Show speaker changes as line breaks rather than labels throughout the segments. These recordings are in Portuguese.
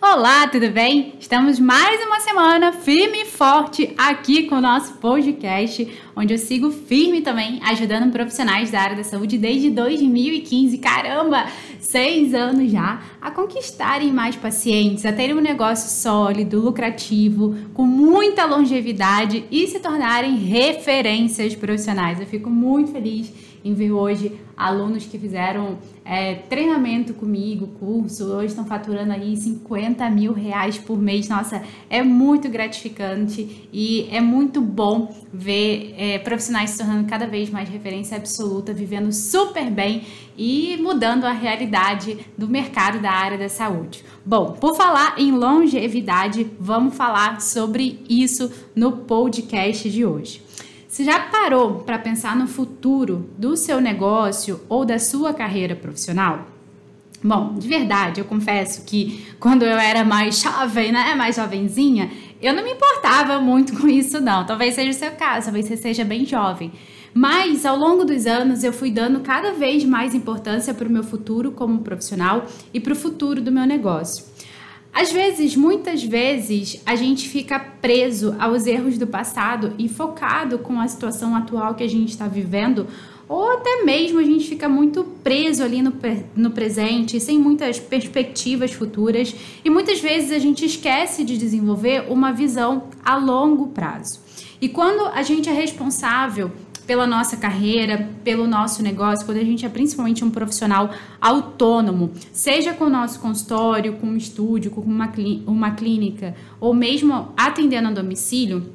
Olá, tudo bem? Estamos mais uma semana firme e forte aqui com o nosso podcast, onde eu sigo firme também ajudando profissionais da área da saúde desde 2015. Caramba, seis anos já a conquistarem mais pacientes, a terem um negócio sólido, lucrativo, com muita longevidade e se tornarem referências profissionais. Eu fico muito feliz ver hoje alunos que fizeram é, treinamento comigo, curso, hoje estão faturando aí 50 mil reais por mês. Nossa, é muito gratificante e é muito bom ver é, profissionais se tornando cada vez mais referência absoluta, vivendo super bem e mudando a realidade do mercado da área da saúde. Bom, por falar em longevidade, vamos falar sobre isso no podcast de hoje. Você já parou para pensar no futuro do seu negócio ou da sua carreira profissional? Bom, de verdade, eu confesso que quando eu era mais jovem, né, mais jovenzinha, eu não me importava muito com isso não. Talvez seja o seu caso, talvez você seja bem jovem. Mas ao longo dos anos eu fui dando cada vez mais importância para o meu futuro como profissional e para o futuro do meu negócio. Às vezes, muitas vezes, a gente fica preso aos erros do passado e focado com a situação atual que a gente está vivendo, ou até mesmo a gente fica muito preso ali no, no presente, sem muitas perspectivas futuras, e muitas vezes a gente esquece de desenvolver uma visão a longo prazo. E quando a gente é responsável pela nossa carreira, pelo nosso negócio, quando a gente é principalmente um profissional autônomo, seja com o nosso consultório, com um estúdio, com uma, uma clínica, ou mesmo atendendo a domicílio,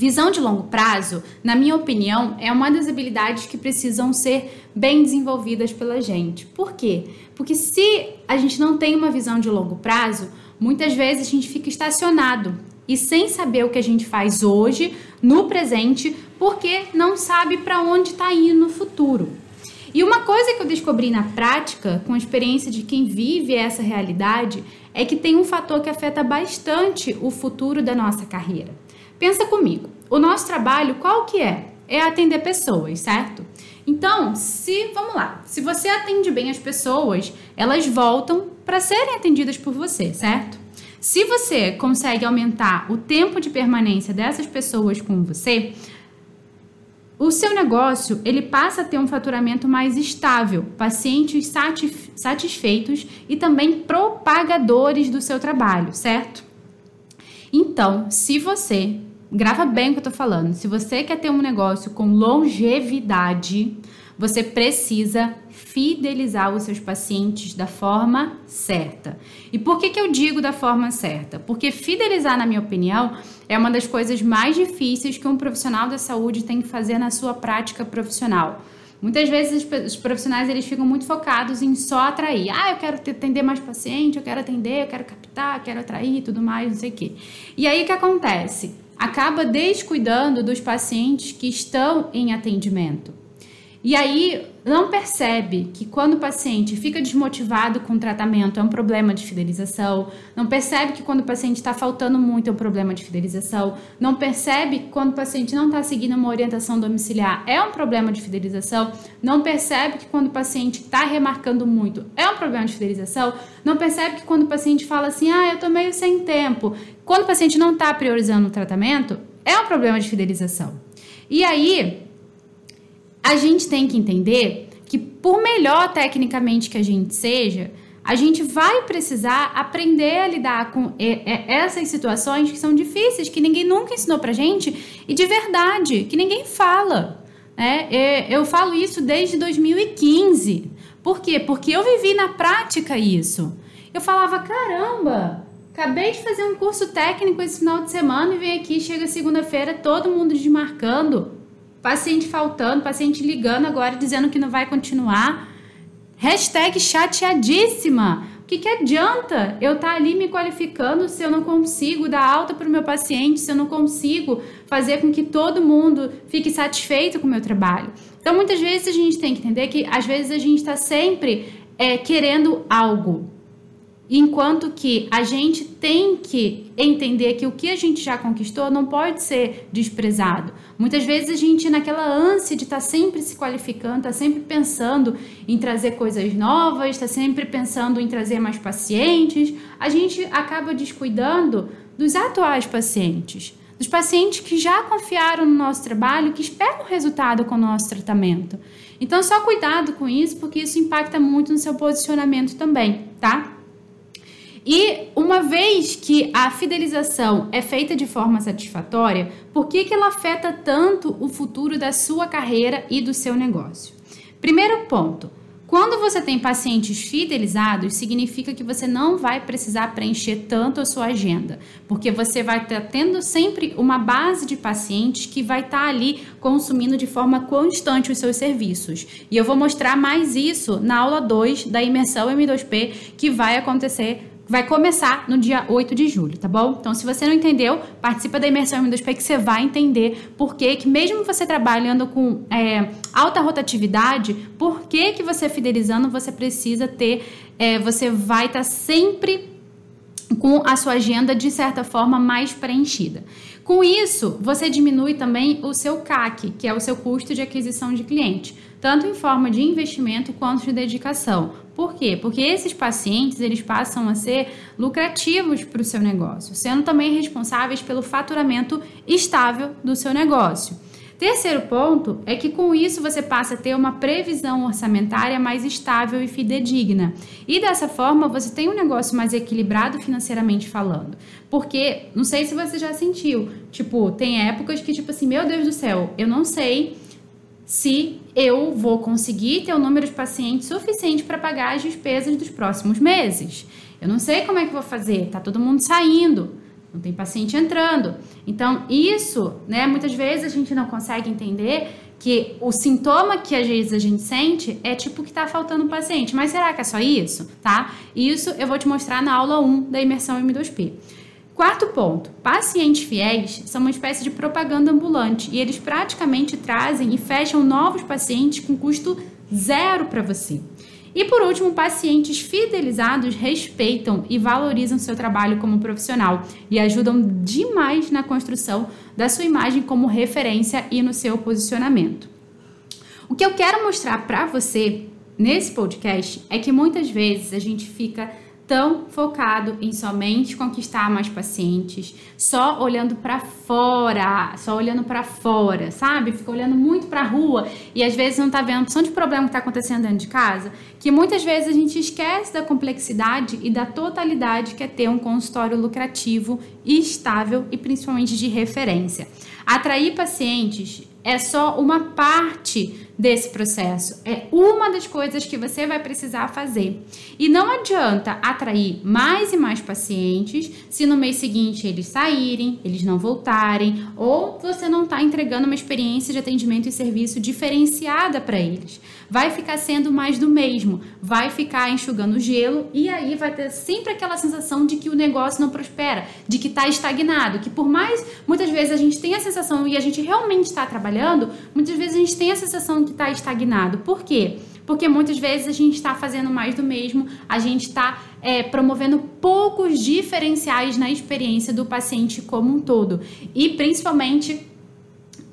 Visão de longo prazo, na minha opinião, é uma das habilidades que precisam ser bem desenvolvidas pela gente. Por quê? Porque se a gente não tem uma visão de longo prazo, muitas vezes a gente fica estacionado e sem saber o que a gente faz hoje, no presente, porque não sabe para onde está indo no futuro. E uma coisa que eu descobri na prática, com a experiência de quem vive essa realidade, é que tem um fator que afeta bastante o futuro da nossa carreira. Pensa comigo, o nosso trabalho qual que é? É atender pessoas, certo? Então, se, vamos lá, se você atende bem as pessoas, elas voltam para serem atendidas por você, certo? Se você consegue aumentar o tempo de permanência dessas pessoas com você, o seu negócio ele passa a ter um faturamento mais estável, pacientes satisfeitos e também propagadores do seu trabalho, certo? Então, se você grava bem o que eu tô falando, se você quer ter um negócio com longevidade, você precisa fidelizar os seus pacientes da forma certa. E por que, que eu digo da forma certa? Porque fidelizar, na minha opinião, é uma das coisas mais difíceis que um profissional da saúde tem que fazer na sua prática profissional. Muitas vezes os profissionais eles ficam muito focados em só atrair. Ah, eu quero atender mais paciente, eu quero atender, eu quero captar, quero atrair, tudo mais, não sei o quê. E aí o que acontece? Acaba descuidando dos pacientes que estão em atendimento. E aí não percebe que quando o paciente fica desmotivado com o tratamento é um problema de fidelização, não percebe que quando o paciente está faltando muito é um problema de fidelização, não percebe que quando o paciente não está seguindo uma orientação domiciliar é um problema de fidelização, não percebe que quando o paciente está remarcando muito é um problema de fidelização, não percebe que quando o paciente fala assim, ah, eu estou meio sem tempo, quando o paciente não está priorizando o tratamento é um problema de fidelização. E aí, a gente tem que entender que, por melhor tecnicamente que a gente seja, a gente vai precisar aprender a lidar com essas situações que são difíceis, que ninguém nunca ensinou pra gente e de verdade, que ninguém fala. Né? Eu falo isso desde 2015. Por quê? Porque eu vivi na prática isso. Eu falava, caramba, acabei de fazer um curso técnico esse final de semana e vem aqui, chega segunda-feira, todo mundo desmarcando. Paciente faltando, paciente ligando agora dizendo que não vai continuar. Hashtag chateadíssima. O que, que adianta eu estar tá ali me qualificando se eu não consigo dar alta para o meu paciente, se eu não consigo fazer com que todo mundo fique satisfeito com o meu trabalho? Então, muitas vezes a gente tem que entender que às vezes a gente está sempre é, querendo algo. Enquanto que a gente tem que entender que o que a gente já conquistou não pode ser desprezado. Muitas vezes a gente, naquela ânsia de estar tá sempre se qualificando, está sempre pensando em trazer coisas novas, está sempre pensando em trazer mais pacientes, a gente acaba descuidando dos atuais pacientes, dos pacientes que já confiaram no nosso trabalho, que esperam resultado com o nosso tratamento. Então, só cuidado com isso, porque isso impacta muito no seu posicionamento também, tá? E uma vez que a fidelização é feita de forma satisfatória, por que, que ela afeta tanto o futuro da sua carreira e do seu negócio? Primeiro ponto. Quando você tem pacientes fidelizados, significa que você não vai precisar preencher tanto a sua agenda, porque você vai estar tendo sempre uma base de pacientes que vai estar ali consumindo de forma constante os seus serviços. E eu vou mostrar mais isso na aula 2 da imersão M2P, que vai acontecer vai começar no dia 8 de julho, tá bom? Então, se você não entendeu, participa da imersão M2P que você vai entender por que, que mesmo você trabalhando com é, alta rotatividade, por que, que você fidelizando, você precisa ter, é, você vai estar tá sempre com a sua agenda, de certa forma, mais preenchida. Com isso, você diminui também o seu CAC, que é o seu custo de aquisição de cliente, tanto em forma de investimento quanto de dedicação. Por quê? Porque esses pacientes eles passam a ser lucrativos para o seu negócio, sendo também responsáveis pelo faturamento estável do seu negócio. Terceiro ponto é que com isso você passa a ter uma previsão orçamentária mais estável e fidedigna. E dessa forma você tem um negócio mais equilibrado financeiramente falando. Porque, não sei se você já sentiu, tipo, tem épocas que, tipo assim, meu Deus do céu, eu não sei se eu vou conseguir ter o um número de pacientes suficiente para pagar as despesas dos próximos meses. Eu não sei como é que vou fazer, tá todo mundo saindo, não tem paciente entrando. Então, isso, né, muitas vezes a gente não consegue entender que o sintoma que às vezes a gente sente é tipo que tá faltando paciente. Mas será que é só isso, tá? Isso eu vou te mostrar na aula 1 da imersão M2P. Quarto ponto: pacientes fiéis são uma espécie de propaganda ambulante e eles praticamente trazem e fecham novos pacientes com custo zero para você. E por último, pacientes fidelizados respeitam e valorizam seu trabalho como profissional e ajudam demais na construção da sua imagem como referência e no seu posicionamento. O que eu quero mostrar para você nesse podcast é que muitas vezes a gente fica tão focado em somente conquistar mais pacientes, só olhando para fora, só olhando para fora, sabe? Fica olhando muito para a rua e às vezes não tá vendo opção de problema que está acontecendo dentro de casa, que muitas vezes a gente esquece da complexidade e da totalidade que é ter um consultório lucrativo estável e principalmente de referência. Atrair pacientes é só uma parte desse processo. É uma das coisas que você vai precisar fazer. E não adianta atrair mais e mais pacientes se no mês seguinte eles saírem, eles não voltarem, ou você não está entregando uma experiência de atendimento e serviço diferenciada para eles. Vai ficar sendo mais do mesmo, vai ficar enxugando gelo e aí vai ter sempre aquela sensação de que o negócio não prospera, de que está estagnado, que por mais muitas vezes a gente tem a sensação e a gente realmente está trabalhando, muitas vezes a gente tem a sensação que está estagnado. Por quê? Porque muitas vezes a gente está fazendo mais do mesmo, a gente está é, promovendo poucos diferenciais na experiência do paciente como um todo. E principalmente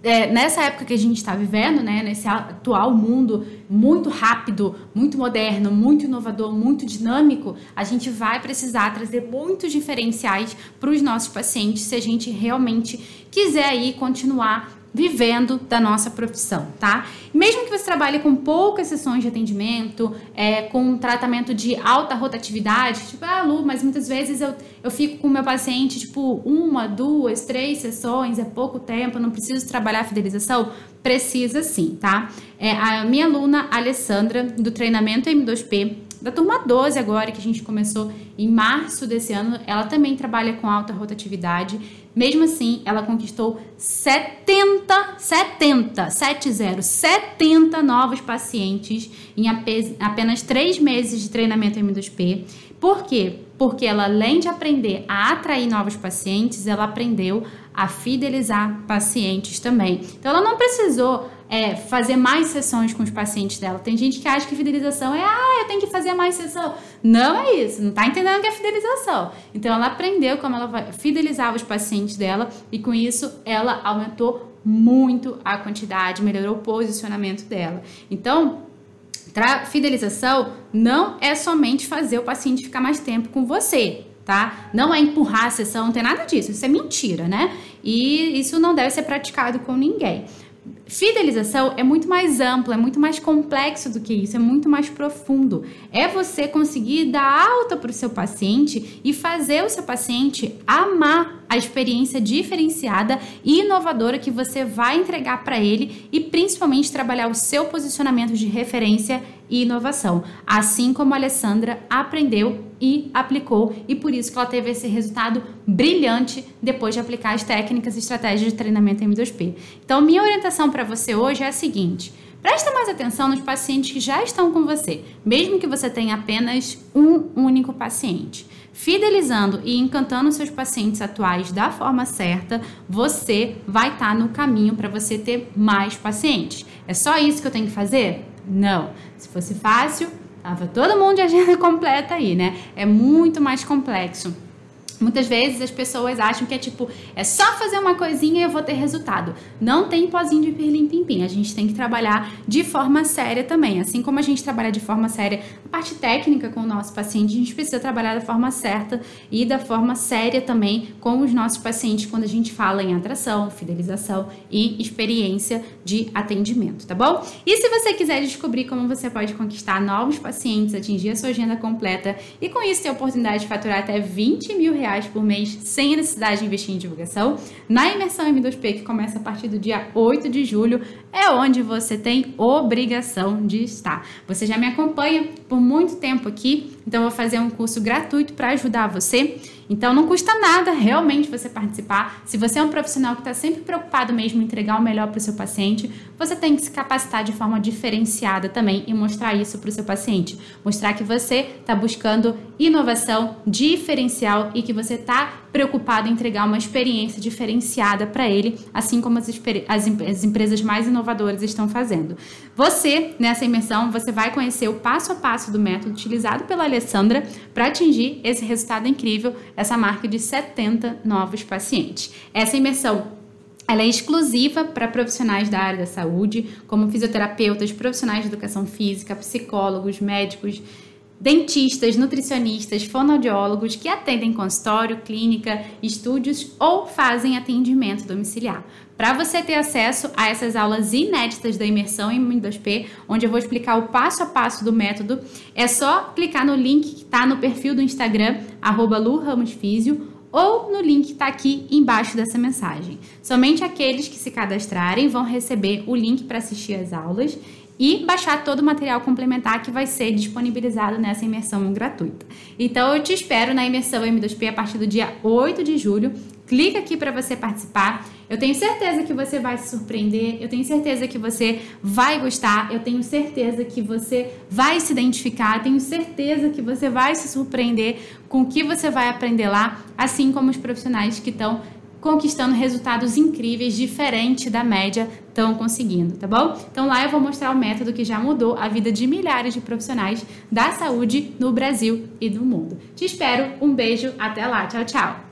é, nessa época que a gente está vivendo, né, nesse atual mundo muito rápido, muito moderno, muito inovador, muito dinâmico, a gente vai precisar trazer muitos diferenciais para os nossos pacientes se a gente realmente quiser aí continuar vivendo da nossa profissão, tá? Mesmo que você trabalhe com poucas sessões de atendimento, é, com um tratamento de alta rotatividade, tipo, ah, Lu, mas muitas vezes eu, eu fico com o meu paciente, tipo, uma, duas, três sessões, é pouco tempo, não preciso trabalhar a fidelização? Precisa sim, tá? É, a minha aluna Alessandra, do treinamento M2P, da turma 12 agora, que a gente começou em março desse ano, ela também trabalha com alta rotatividade. Mesmo assim, ela conquistou 70, 70, 70, 70 novos pacientes em apenas três meses de treinamento M2P. Por quê? Porque ela, além de aprender a atrair novos pacientes, ela aprendeu a fidelizar pacientes também. Então, ela não precisou é, fazer mais sessões com os pacientes dela. Tem gente que acha que fidelização é, ah, eu tenho que fazer mais sessão. Não é isso, não está entendendo o que é fidelização. Então ela aprendeu como ela vai fidelizar os pacientes dela e com isso ela aumentou muito a quantidade, melhorou o posicionamento dela. Então, fidelização não é somente fazer o paciente ficar mais tempo com você, tá? Não é empurrar a sessão, não tem nada disso. Isso é mentira, né? E isso não deve ser praticado com ninguém. Fidelização é muito mais amplo, é muito mais complexo do que isso, é muito mais profundo. É você conseguir dar alta para o seu paciente e fazer o seu paciente amar a experiência diferenciada e inovadora que você vai entregar para ele e principalmente trabalhar o seu posicionamento de referência e inovação, assim como a Alessandra aprendeu e aplicou e por isso que ela teve esse resultado brilhante depois de aplicar as técnicas e estratégias de treinamento M2P. Então, minha orientação para você hoje é a seguinte: Presta mais atenção nos pacientes que já estão com você, mesmo que você tenha apenas um único paciente. Fidelizando e encantando seus pacientes atuais da forma certa, você vai estar tá no caminho para você ter mais pacientes. É só isso que eu tenho que fazer? Não. Se fosse fácil, tava todo mundo de agenda completa aí, né? É muito mais complexo. Muitas vezes as pessoas acham que é tipo, é só fazer uma coisinha e eu vou ter resultado. Não tem pozinho de pirlim pim pim. A gente tem que trabalhar de forma séria também. Assim como a gente trabalha de forma séria a parte técnica com o nosso paciente, a gente precisa trabalhar da forma certa e da forma séria também com os nossos pacientes quando a gente fala em atração, fidelização e experiência de atendimento, tá bom? E se você quiser descobrir como você pode conquistar novos pacientes, atingir a sua agenda completa e com isso ter a oportunidade de faturar até 20 mil reais por mês sem a necessidade de investir em divulgação. Na imersão M2P, que começa a partir do dia 8 de julho, é onde você tem obrigação de estar. Você já me acompanha por muito tempo aqui, então vou fazer um curso gratuito para ajudar você. Então não custa nada realmente você participar. Se você é um profissional que está sempre preocupado mesmo em entregar o melhor para o seu paciente, você tem que se capacitar de forma diferenciada também e mostrar isso para o seu paciente. Mostrar que você está buscando inovação diferencial e que você está preocupado em entregar uma experiência diferenciada para ele, assim como as, as, as, empresas mais inovadoras estão fazendo. Você, nessa imersão, você vai conhecer o passo a passo do método utilizado pela Alessandra para atingir esse resultado incrível, essa marca de 70 novos pacientes. Essa imersão ela é exclusiva para profissionais da área da saúde, como fisioterapeutas, profissionais de educação física, psicólogos, médicos, dentistas, nutricionistas, fonoaudiólogos que atendem consultório, clínica, estúdios ou fazem atendimento domiciliar. Para você ter acesso a essas aulas inéditas da imersão em M2P, onde eu vou explicar o passo a passo do método, é só clicar no link que está no perfil do Instagram, arroba ou no link que está aqui embaixo dessa mensagem. Somente aqueles que se cadastrarem vão receber o link para assistir às aulas e baixar todo o material complementar que vai ser disponibilizado nessa imersão gratuita. Então eu te espero na imersão M2P a partir do dia 8 de julho. Clica aqui para você participar. Eu tenho certeza que você vai se surpreender, eu tenho certeza que você vai gostar, eu tenho certeza que você vai se identificar, tenho certeza que você vai se surpreender com o que você vai aprender lá, assim como os profissionais que estão conquistando resultados incríveis, diferente da média, estão conseguindo, tá bom? Então lá eu vou mostrar o método que já mudou a vida de milhares de profissionais da saúde no Brasil e no mundo. Te espero, um beijo, até lá, tchau, tchau!